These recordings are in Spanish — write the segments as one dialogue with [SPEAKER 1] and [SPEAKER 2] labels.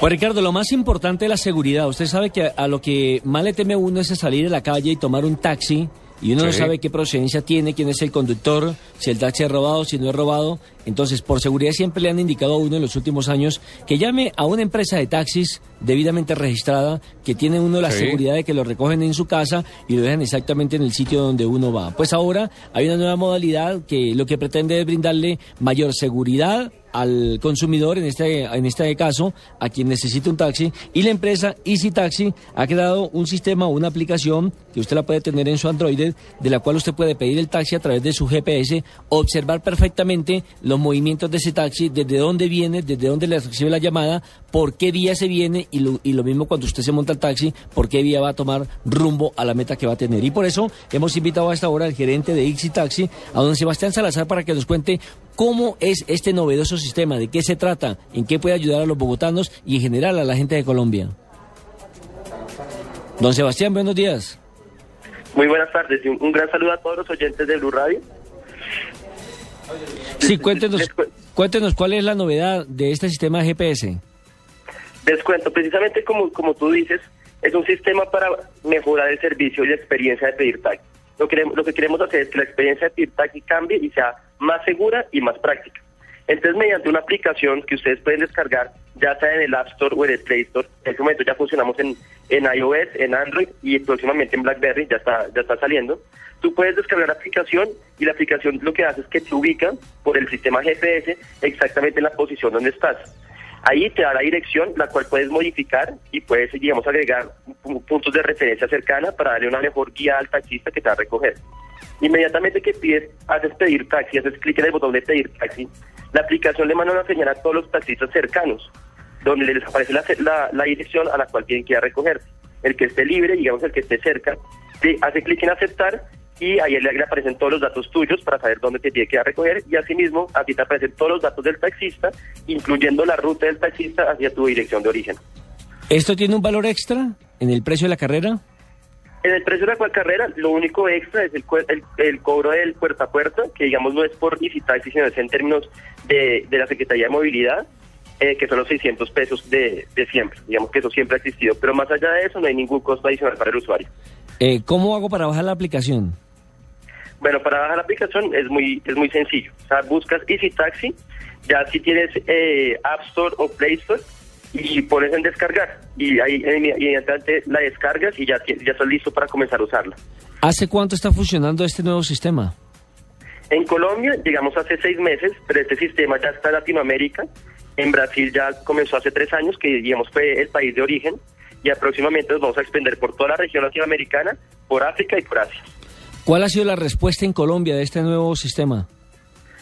[SPEAKER 1] Pues Ricardo, lo más importante es la seguridad. Usted sabe que a lo que más le teme uno es salir a la calle y tomar un taxi y uno no sabe qué procedencia tiene, quién es el conductor, si el taxi es robado, si no es robado. Entonces, por seguridad siempre le han indicado a uno en los últimos años que llame a una empresa de taxis debidamente registrada, que tiene uno la
[SPEAKER 2] Sí.
[SPEAKER 1] seguridad de que lo recogen en su casa y lo dejan exactamente en el sitio donde uno va. Pues ahora hay una nueva modalidad que lo que pretende es brindarle mayor seguridad al consumidor, en este, en este caso, a quien necesita un taxi, y la empresa Easy Taxi ha creado un sistema o una aplicación que usted la puede tener en su Android, de la cual usted puede pedir el taxi a través de su GPS, observar perfectamente los movimientos de ese taxi, desde dónde viene, desde dónde le recibe la llamada, por qué vía se viene, y lo, y lo mismo cuando usted se monta al taxi, por qué vía va a tomar rumbo a la meta que va a tener. Y por eso hemos invitado a esta hora al gerente de Easy Taxi, a don Sebastián Salazar, para que nos cuente cómo es este novedoso sistema, de qué se trata, en qué puede ayudar a los bogotanos y en general a la gente de Colombia. Don Sebastián, buenos días.
[SPEAKER 3] Muy buenas tardes y un gran saludo a todos los oyentes de Blue Radio.
[SPEAKER 1] Sí, cuéntenos, cuéntenos cuál es la novedad de este sistema GPS.
[SPEAKER 3] Les cuento, precisamente como, como tú dices, es un sistema para mejorar el servicio y la experiencia de pedir taxi. Lo, que, lo que queremos hacer es que la experiencia de pedir taxi cambie y sea más segura y más práctica. Entonces, mediante una aplicación que ustedes pueden descargar, ya sea en el App Store o en el Play Store, en este momento ya funcionamos en, en iOS, en Android y próximamente en BlackBerry, ya está, ya está saliendo. Tú puedes descargar la aplicación y la aplicación lo que hace es que te ubica por el sistema GPS exactamente en la posición donde estás. Ahí te da la dirección, la cual puedes modificar y puedes, digamos, agregar pu- puntos de referencia cercana para darle una mejor guía al taxista que te va a recoger. Inmediatamente que pides, haces pedir taxi, haces clic en el botón de pedir taxi, la aplicación le manda una señal a todos los taxistas cercanos, donde les aparece la, la- la dirección a la cual tienen que ir a recoger. El que esté libre, digamos el que esté cerca, te hace clic en aceptar y ahí le, todos los datos tuyos para saber dónde te tiene que ir a recoger y asimismo a ti te aparecen todos los datos del taxista, incluyendo la ruta del taxista hacia tu dirección de origen.
[SPEAKER 1] ¿Esto tiene un valor extra en el precio de la carrera?
[SPEAKER 3] En el precio de la cual carrera, lo único extra es el, el, el cobro del puerta a puerta, que digamos no es por Easy Taxi, sino es en términos de, de la Secretaría de Movilidad, eh, que son los 600 pesos de, de siempre. Digamos que eso siempre ha existido. Pero más allá de eso, no hay ningún costo adicional para el usuario.
[SPEAKER 1] Eh, ¿Cómo hago para bajar la aplicación?
[SPEAKER 3] Bueno, para bajar la aplicación es muy es muy sencillo. O sea, buscas Easy Taxi, ya si tienes eh, App Store o Play Store, y pones en descargar. Y ahí inmediatamente la descargas y ya, ya estás listo para comenzar a usarla.
[SPEAKER 1] ¿Hace cuánto está funcionando este nuevo sistema?
[SPEAKER 3] En Colombia llegamos hace seis meses, pero este sistema ya está en Latinoamérica. En Brasil ya comenzó hace tres años, que digamos fue el país de origen, y próximamente nos vamos a extender por toda la región latinoamericana, por África y por Asia.
[SPEAKER 1] ¿Cuál ha sido la respuesta en Colombia de este nuevo sistema?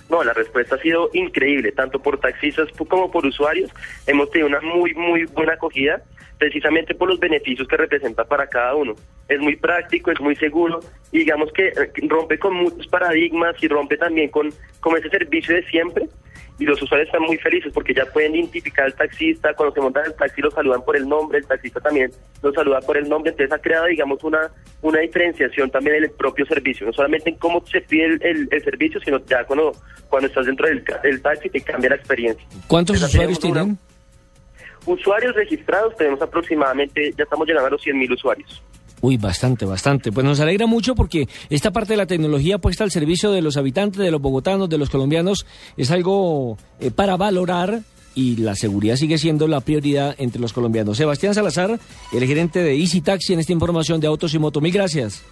[SPEAKER 3] No, la respuesta ha sido increíble, tanto por taxistas como por usuarios. Hemos tenido una muy, muy buena acogida, precisamente por los beneficios que representa para cada uno. Es muy práctico, es muy seguro, y digamos que eh, rompe con muchos paradigmas y rompe también con, con ese servicio de siempre. Y los usuarios están muy felices porque ya pueden identificar al taxista, cuando se montan el taxi lo saludan por el nombre, el taxista también lo saluda por el nombre, entonces ha creado, digamos, una, una diferenciación también en el propio servicio, no solamente en cómo se pide el, el- el servicio, sino ya cuando, cuando estás dentro del, del taxi te cambia la experiencia.
[SPEAKER 1] ¿Cuántos
[SPEAKER 3] Entonces,
[SPEAKER 1] usuarios
[SPEAKER 3] tenemos una-
[SPEAKER 1] tienen?
[SPEAKER 3] Usuarios registrados tenemos aproximadamente, ya estamos llegando a los 100 mil usuarios.
[SPEAKER 1] Uy, bastante, bastante. Pues nos alegra mucho porque esta parte de la tecnología puesta al servicio de los habitantes, de los bogotanos, de los colombianos, es algo eh, para valorar y la seguridad sigue siendo la prioridad entre los colombianos. Sebastián Salazar, el gerente de Easy Taxi en esta información de Autos y Moto. Mil gracias.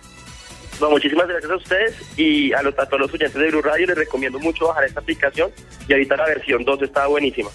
[SPEAKER 3] No, muchísimas gracias a ustedes y a, los, a todos los oyentes de Blue Radio les recomiendo mucho bajar esta aplicación y ahorita la versión 2 está buenísima.